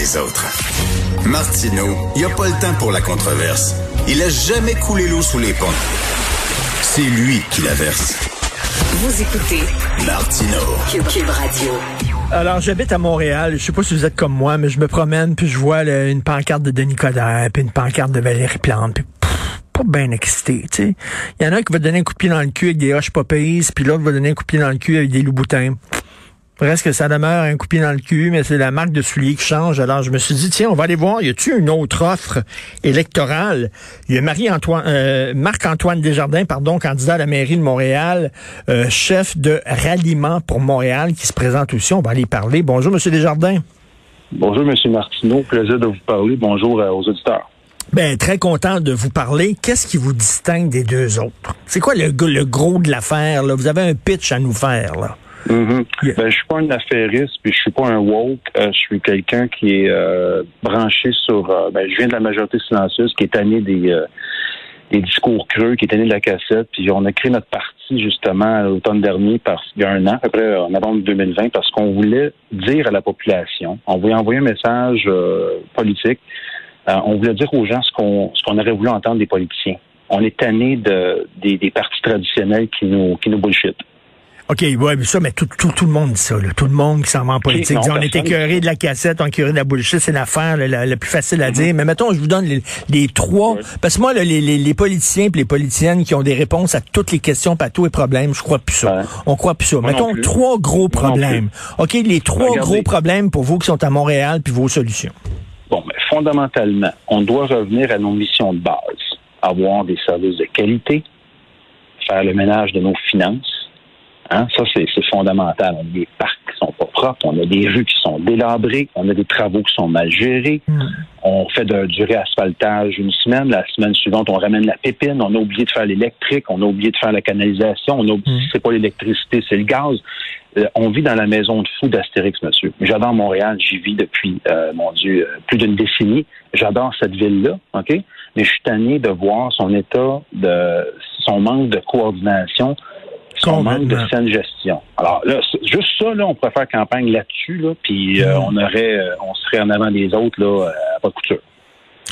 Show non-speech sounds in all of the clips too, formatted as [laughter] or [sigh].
les autres. Martineau, il n'y a pas le temps pour la controverse. Il a jamais coulé l'eau sous les ponts. C'est lui qui la verse. Vous écoutez Martineau. Cube, Radio. Alors, j'habite à Montréal. Je sais pas si vous êtes comme moi, mais je me promène puis je vois là, une pancarte de Denis Coderre, puis une pancarte de Valérie Plante, puis pff, pas bien excité, tu sais. Il y en a un qui va donner un coup de pied dans le cul avec des roches poppies, puis l'autre va donner un coup de pied dans le cul avec des loups boutins. Presque ça demeure un coup pied dans le cul, mais c'est la marque de soulier qui change. Alors, je me suis dit, tiens, on va aller voir, y a-tu une autre offre électorale? Il y a Marie-Antoine, euh, Marc-Antoine Desjardins, pardon, candidat à la mairie de Montréal, euh, chef de ralliement pour Montréal, qui se présente aussi. On va aller parler. Bonjour, Monsieur Desjardins. Bonjour, M. Martineau. Plaisir de vous parler. Bonjour euh, aux auditeurs. Ben, très content de vous parler. Qu'est-ce qui vous distingue des deux autres? C'est quoi le, le gros de l'affaire, là? Vous avez un pitch à nous faire, là. Mhm. Yeah. Ben, je suis pas un affairiste, puis je suis pas un woke. Euh, je suis quelqu'un qui est euh, branché sur. euh, ben, je viens de la majorité silencieuse, qui est tanné des, euh, des discours creux, qui est tanné de la cassette. Puis on a créé notre parti justement à l'automne dernier, parce il y a un an, à peu près en novembre 2020, parce qu'on voulait dire à la population, on voulait envoyer un message euh, politique. Euh, on voulait dire aux gens ce qu'on ce qu'on aurait voulu entendre des politiciens. On est tanné de des, des partis traditionnels qui nous qui nous bullshit. OK, ouais, mais ça, mais tout, tout, tout le monde dit ça, là. Tout le monde qui s'en va en politique. non, dit, on est écœuré de la cassette, on est écœuré de la bullshit, c'est l'affaire la, la plus facile à dire. Mais mettons, je vous donne les, les trois. Parce que moi, là, les, les, les politiciens et les politiciennes qui ont des réponses à toutes les questions, pas tous les problèmes, je crois plus ça. Ouais. On croit plus ça. Moi mettons trois gros Moi problèmes. OK, les trois Regardez. gros problèmes pour vous qui sont à Montréal puis vos solutions. Bon, mais fondamentalement, on doit revenir à nos missions de base. Avoir des services de qualité, faire le ménage de nos finances. Hein, ça, c'est fondamental. On a des parcs qui sont pas propres, on a des rues qui sont délabrées, on a des travaux qui sont mal gérés. On fait de- du réasphaltage une semaine, la semaine suivante, on ramène la pépine, on a oublié de faire l'électrique, on a oublié de faire la canalisation, on a oublié, Mm. c'est pas l'électricité, c'est le gaz. Euh, on vit dans la maison de fou d'Astérix, monsieur. J'adore Montréal, j'y vis depuis, euh, mon Dieu, euh, plus d'une décennie. J'adore cette ville-là, OK? Mais je suis tanné de voir son état de son manque de coordination, son manque de saine gestion. Alors là, juste ça, là, on pourrait faire campagne là-dessus, là, puis euh, Mm. on aurait, euh, on serait en avant des autres, là, euh, à pas de couture.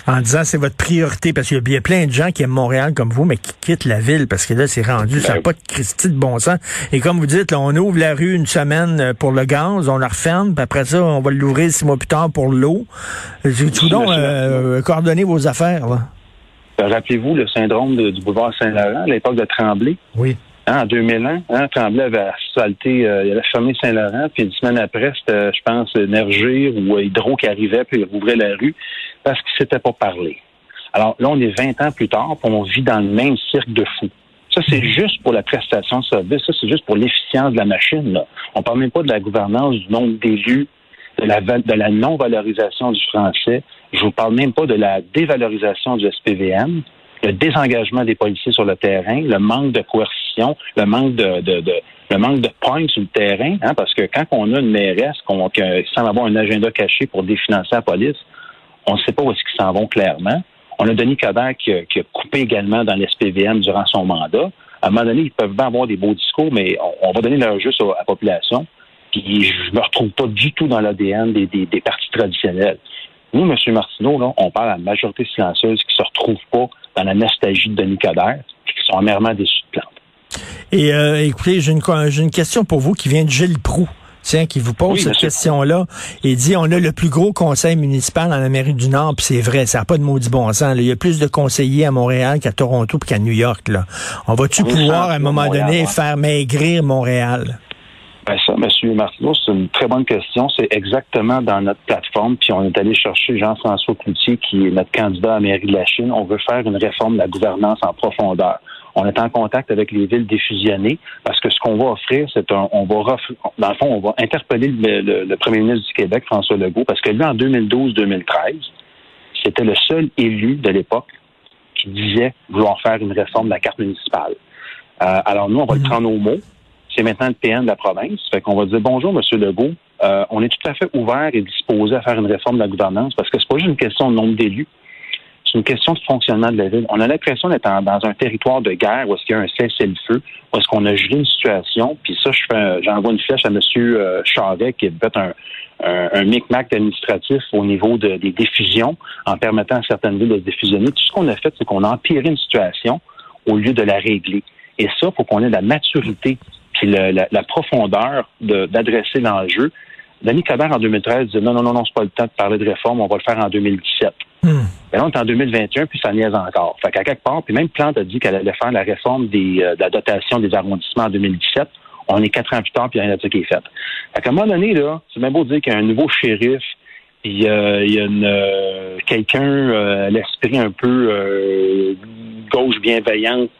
En disant c'est votre priorité, parce qu'il y a bien plein de gens qui aiment Montréal comme vous, mais qui quittent la ville parce que là, c'est rendu, ça n'a oui. pas de Christie de bon sens. Et comme vous dites, là, on ouvre la rue une semaine pour le gaz, on la referme, puis après ça, on va l'ouvrir six mois plus tard pour l'eau. Tu donc euh, coordonner vos affaires, là? Euh, Rappelez-vous le syndrome de- du boulevard Saint-Laurent à l'époque de Tremblay. Oui. En 2001, hein, Tremblay avait asphalté, euh, il avait fermé Saint-Laurent, puis une semaine après, c'était, je pense, Nergir ou euh, Hydro qui arrivait, puis il rouvrait la rue, parce qu'ils ne s'étaient pas parlé. Alors là, on est 20 ans plus tard, puis on vit dans le même cirque de fous. Ça, c'est juste pour la prestation de service, ça, c'est juste pour l'efficience de la machine. Là. On parle même pas de la gouvernance, du nombre d'élus, de la, de la non-valorisation du français. Je vous parle même pas de la dévalorisation du SPVM, le désengagement des policiers sur le terrain, le manque de coercition, le manque de, de, sur le terrain, hein, parce que quand on a une mairesse qu'on, qui semble avoir un agenda caché pour définancer la police, on ne sait pas où est-ce qu'ils s'en vont clairement. On a Denis Coderre qui, a- coupé également dans l'SPVM durant son mandat. À un moment donné, ils peuvent bien avoir des beaux discours, mais on, va donner leur juste à la population. Puis je me retrouve pas du tout dans l'ADN des, partis traditionnels. Nous, M. Martineau, on parle à la majorité silencieuse qui se retrouve pas dans la nostalgie de Denis Coderre, puis qui sont amèrement déçus de plante. Et euh, écoutez, j'ai une, j'ai une question pour vous qui vient de Gilles Proux. Tiens, qui vous pose Oui, cette question-là. Il dit, on a le plus gros conseil municipal en Amérique du Nord, puis c'est vrai, ça n'a pas de maudit bon sens. là. Il y a plus de conseillers à Montréal qu'à Toronto puis qu'à New York. Là. On va-tu pouvoir, à un moment Montréal, donné, ouais. faire maigrir Montréal? Ben ça, M. Martineau, c'est une très bonne question. C'est exactement dans notre plateforme. Puis on est allé chercher Jean-François Cloutier, qui est notre candidat à la mairie de la Chine. On veut faire une réforme de la gouvernance en profondeur. On est en contact avec les villes défusionnées parce que ce qu'on va offrir, c'est un, on va dans le fond, on va interpeller le, le- le premier ministre du Québec, François Legault, parce que lui, en 2012-2013, c'était le seul élu de l'époque qui disait vouloir faire une réforme de la carte municipale. Euh, alors nous, on va le prendre au mot. C'est maintenant le PN de la province. Fait qu'on va dire bonjour, Monsieur Legault. Euh, on est tout à fait ouvert et disposé à faire une réforme de la gouvernance parce que c'est pas juste une question de nombre d'élus. C'est une question de fonctionnement de la ville. On a l'impression d'être dans un territoire de guerre où est-ce qu'il y a un cessez-le-feu, où est-ce qu'on a gelé une situation. Puis ça, j'envoie une flèche à M. Charvet qui a fait un, micmac administratif au niveau des diffusions en permettant à certaines villes de diffusionner. Tout ce qu'on a fait, c'est qu'on a empiré une situation au lieu de la régler. Et ça, faut qu'on ait la maturité puis la, profondeur d'adresser l'enjeu. Denis Coderre, en 2013, disait non, non, non, non, c'est pas le temps de parler de réforme, on va le faire en 2017. Hmm. Mais là, on est en 2021, puis ça niaise encore. Fait qu'à quelque part, puis même Plante a dit qu'elle allait faire la réforme des, euh, de la dotation des arrondissements en 2017. On est quatre ans plus tard, puis rien de ça qui est fait. Fait qu'à un moment donné, là, c'est même beau dire qu'il y a un nouveau shérif, puis euh, il y a une, euh, quelqu'un, euh, l'esprit un peu euh, gauche bienveillante,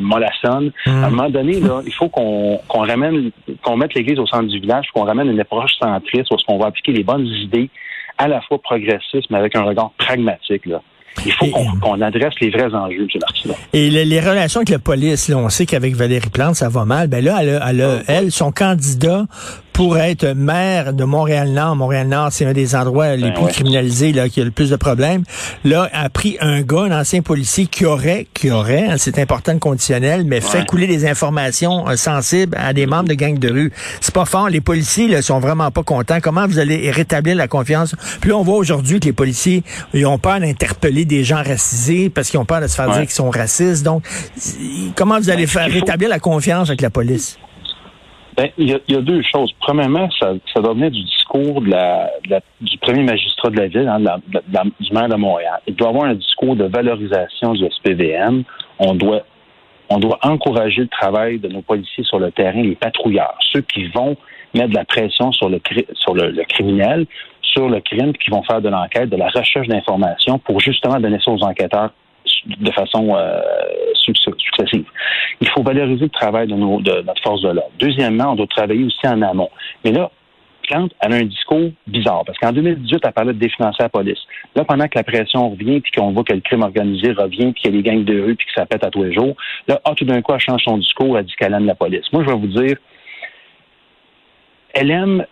mollassonne. À un hmm. moment donné, là, il faut qu'on qu'on ramène, qu'on mette l'Église au centre du village, qu'on ramène une approche centriste où on va appliquer les bonnes idées, à la fois progressistes, mais avec un regard pragmatique. Là. Il faut qu'on adresse les vrais enjeux, M. Martineau. Et les, relations avec la police, là, on sait qu'avec Valérie Plante, ça va mal. Ben là, elle, elle, elle, elle son candidat pour être maire de Montréal-Nord. Montréal-Nord, c'est un des endroits les ben plus criminalisés, là, qui a le plus de problèmes. Là, a pris un gars, un ancien policier, qui aurait, qui aurait, hein, c'est important le conditionnel, mais fait couler des informations euh, sensibles à des membres de gangs de rue. C'est pas fort. Les policiers, là, sont vraiment pas contents. Comment vous allez rétablir la confiance? Puis là, on voit aujourd'hui que les policiers, ils ont peur d'interpeller des gens racisés parce qu'ils ont peur de se faire dire qu'ils sont racistes. Donc, comment vous allez ben, faire rétablir la confiance avec la police? Ben, il, y a, deux choses. Premièrement, ça, ça doit venir du discours de la, du premier magistrat de la ville, hein, du maire de Montréal. Il doit avoir un discours de valorisation du SPVM. On doit, on doit encourager le travail de nos policiers sur le terrain, les patrouilleurs, ceux qui vont mettre de la pression sur le, sur le, criminel, sur le crime, qui vont faire de l'enquête, de la recherche d'informations pour justement donner ça aux enquêteurs de façon euh, successive. Il faut valoriser le travail de, nos, de notre force de l'ordre. Deuxièmement, on doit travailler aussi en amont. Mais là, Plante, elle a un discours bizarre, parce qu'en 2018, elle parlait de définancer la police. Là, pendant que la pression revient, puis qu'on voit que le crime organisé revient, puis qu'il y a des gangs de rue, puis que ça pète à tous les jours, là, ah, tout d'un coup, elle change son discours, elle dit qu'elle aime la police. Moi, je vais vous dire, elle aime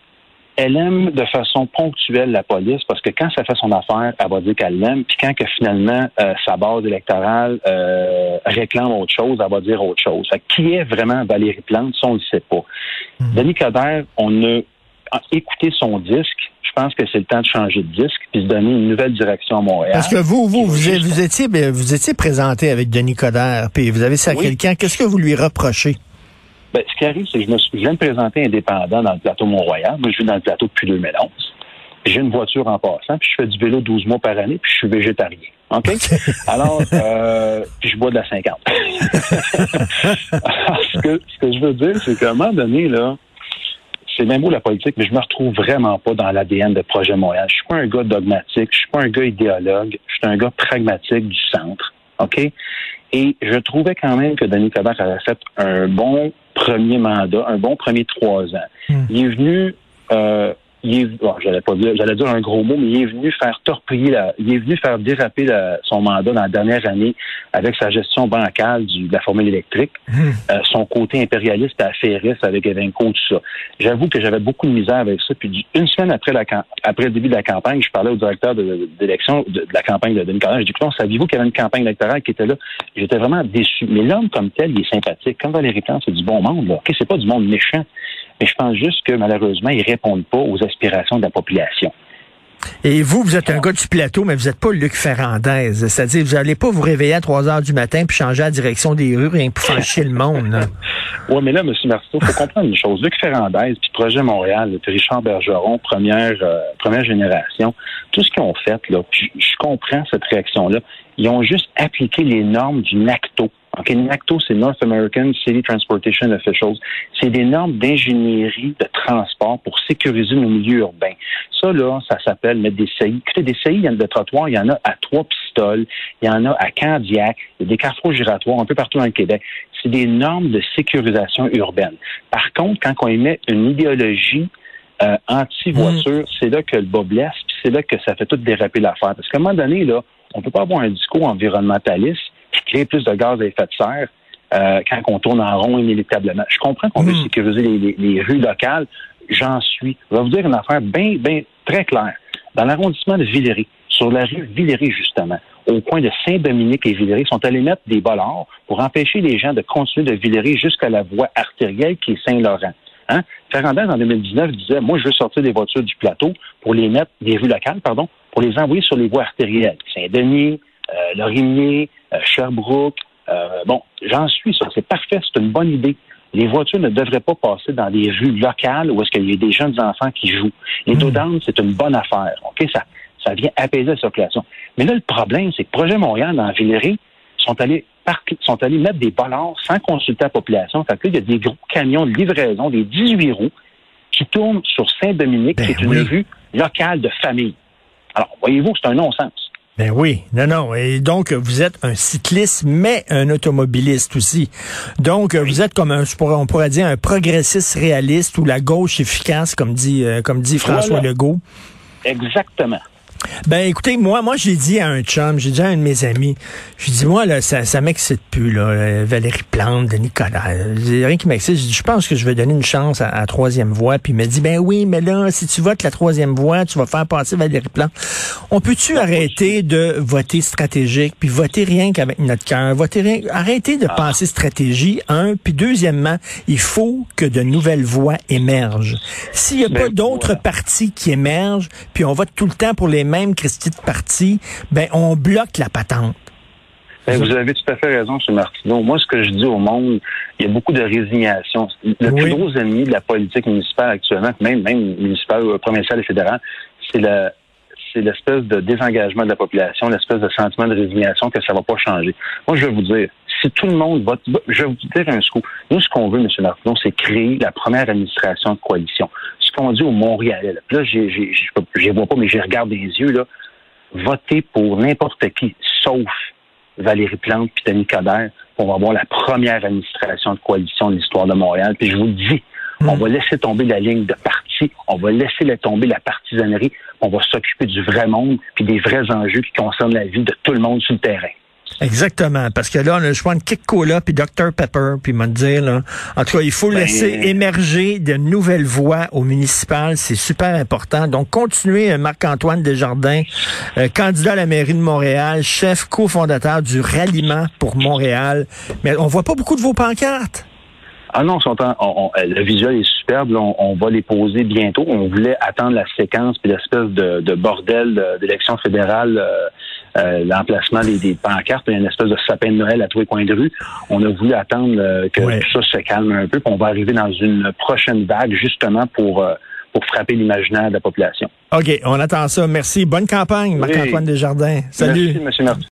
elle aime de façon ponctuelle la police parce que quand ça fait son affaire, elle va dire qu'elle l'aime. Puis quand que finalement euh, sa base électorale euh, réclame autre chose, elle va dire autre chose. qui est vraiment Valérie Plante, ça on ne le sait pas. Mhm. Denis Coderre, on a écouté son disque. Je pense que c'est le temps de changer de disque puis de donner une nouvelle direction à Montréal. Parce que vous, vous, vous, étiez, vous étiez présenté avec Denis Coderre, puis vous avez ça à quelqu'un. Qu'est-ce que vous lui reprochez? Ben, ce qui arrive, c'est que je, me suis, je viens de présenter indépendant dans le plateau Mont-Royal. Moi, je vis dans le plateau depuis 2011. J'ai une voiture en passant, puis je fais du vélo 12 mois par année, puis je suis végétarien. OK? [laughs] Alors, euh, puis je bois de la 50. [laughs] ce, que, ce que je veux dire, c'est qu'à un moment donné, là, c'est même beau la politique, mais je me retrouve vraiment pas dans l'ADN de Projet Montréal. Je suis pas un gars dogmatique, je suis pas un gars idéologue, je suis un gars pragmatique du centre. OK? Et je trouvais quand même que Denis Coderre avait fait un bon premier mandat, un bon premier trois ans. Hmm. Il est venu euh, il est, bon, j'allais pas dire, j'allais dire un gros mot, mais il est venu faire torpiller la, il est venu faire déraper son mandat dans la dernière année avec sa gestion bancale du, de la formule électrique, hmm. euh, son côté impérialiste à Ferris avec Evenco, tout ça. J'avoue que j'avais beaucoup de misère avec ça. Puis une semaine après la, après le début de la campagne, je parlais au directeur d'élection de, de, la campagne de Denis Coderre. J'ai dit, saviez-vous qu'il y avait une campagne électorale qui était là? J'étais vraiment déçu. Mais l'homme comme tel, il est sympathique. Comme Valérie Plante, c'est du bon monde, là. c'est pas du monde méchant. Mais je pense juste que malheureusement, ils répondent pas aux aspirations de la population. Et vous, vous êtes un gars du plateau, mais vous n'êtes pas Luc Ferrandez. C'est-à-dire, vous n'allez pas vous réveiller à 3 heures du matin puis changer la direction des rues rien pour faire chier le monde. [laughs] Oui, mais là, M. Marceau, il faut comprendre une chose. Luc Ferrandez, puis Projet Montréal, puis Richard Bergeron, première, euh, première génération, tout ce qu'ils ont fait, là, je comprends cette réaction-là. Ils ont juste appliqué les normes du NACTO. OK, NACTO, c'est North American City Transportation Officials. C'est des normes d'ingénierie de transport pour sécuriser nos milieux urbains. Ça, là, ça s'appelle mettre des CI. Écoutez, des CI, il y en a de trottoirs, il y en a à trois pistoles, il y en a à Candiac, il y a des carrefours giratoires un peu partout dans le Québec. C'est des normes de sécurisation urbaine. Par contre, quand on émet une idéologie euh, anti-voiture, mm. c'est là que le bas blesse, puis c'est là que ça fait tout déraper l'affaire. Parce qu'à un moment donné, là, on peut pas avoir un discours environnementaliste qui crée plus de gaz à effet de serre euh, quand on tourne en rond inéluctablement. Je comprends qu'on veut hmm. sécuriser les, rues locales. J'en suis. Je vais vous dire une affaire bien, bien très claire. Dans l'arrondissement de Villeray, sur la rue Villeray, justement, au coin de Saint-Dominique et Villeray, sont allés mettre des bollards pour empêcher les gens de continuer de Villeray jusqu'à la voie artérielle qui est Saint-Laurent. Hein? Ferrandez, en 2019, disait, moi, je veux sortir des voitures du plateau pour les mettre, des rues locales, pardon, pour les envoyer sur les voies artérielles. Saint-Denis, euh, Lorimier, euh, Sherbrooke. Euh, bon, j'en suis ça. C'est parfait, c'est une bonne idée. Les voitures ne devraient pas passer dans des rues locales où est-ce qu'il y a des jeunes enfants qui jouent. Les mmh. c'est une bonne affaire. OK? Ça, ça vient apaiser la circulation. Mais là, le problème, c'est que Projet Montréal, dans Villeray, sont allés sont allés mettre des bollards sans consulter la population. Fait que là, il y a des gros camions de livraison, des 18 roues, qui tournent sur Saint-Dominique, qui est ben une rue locale de famille. Alors, voyez-vous, c'est un non-sens. Ben oui, non, non. Et donc, vous êtes un cycliste, mais un automobiliste aussi. Donc, vous êtes comme un, on pourrait dire, un progressiste réaliste ou la gauche efficace, comme dit, euh, comme dit François Legault. Exactement. Ben écoutez, moi, moi j'ai dit à un chum, j'ai dit à un de mes amis, j'ai dit moi là, ça, ça m'excite plus là, Valérie Plante, Denis Nicolas, rien qui m'excite. Je pense que je vais donner une chance à, la troisième voie. Puis il m'a dit ben oui, mais là, si tu votes la troisième voie, tu vas faire passer Valérie Plante. On peut-tu arrêter de voter stratégique, puis voter rien qu'avec notre cœur, voter rien, arrêter de ah. penser stratégie. Un, puis deuxièmement, il faut que de nouvelles voix émergent. S'il n'y a pas d'autres partis qui émergent, puis on vote tout le temps pour les même Christie de parti, ben on bloque la patente. Ben, vous avez tout à fait raison, M. Martineau. Moi, ce que je dis au monde, il y a beaucoup de résignation. Le plus gros ennemi de la politique municipale actuellement, même, même municipale, provinciale et fédérale, c'est la, c'est l'espèce de désengagement de la population, l'espèce de sentiment de résignation que ça va pas changer. Moi, je vais vous dire, si tout le monde vote, je vais vous dire un coup. Nous, ce qu'on veut, M. Martineau, c'est créer la première administration de coalition au Montréalais. Là, je ne vois pas, mais je regarde des yeux. Là, voter pour n'importe qui, sauf Valérie Plante et Denis Coderre, pour avoir la première administration de coalition de l'histoire de Montréal. Puis je vous dis, hmm. on va laisser tomber la ligne de parti, on va laisser tomber la partisanerie, on va s'occuper du vrai monde puis des vrais enjeux qui concernent la vie de tout le monde sur le terrain. Exactement, parce que là, on a le choix de Kick Cola puis Dr Pepper, puis dire là, en tout cas, il faut ben, laisser émerger de nouvelles voies au municipal, c'est super important. Donc, continuez euh, Marc-Antoine Desjardins, euh, candidat à la mairie de Montréal, chef cofondateur du ralliement pour Montréal. Mais on voit pas beaucoup de vos pancartes. Ah non, le visuel est superbe. on, va les poser bientôt. On voulait attendre la séquence puis l'espèce de, bordel d'élection fédérale, euh, euh, l'emplacement des, pancartes. Il y a une espèce de sapin de Noël à tous les coins de rue. On a voulu attendre euh, que tout ça se calme un peu. Puis on va arriver dans une prochaine vague justement pour pour frapper l'imaginaire de la population. OK, on attend ça. Merci. Bonne campagne, Marc-Antoine Desjardins. Salut. Merci, M. Martin.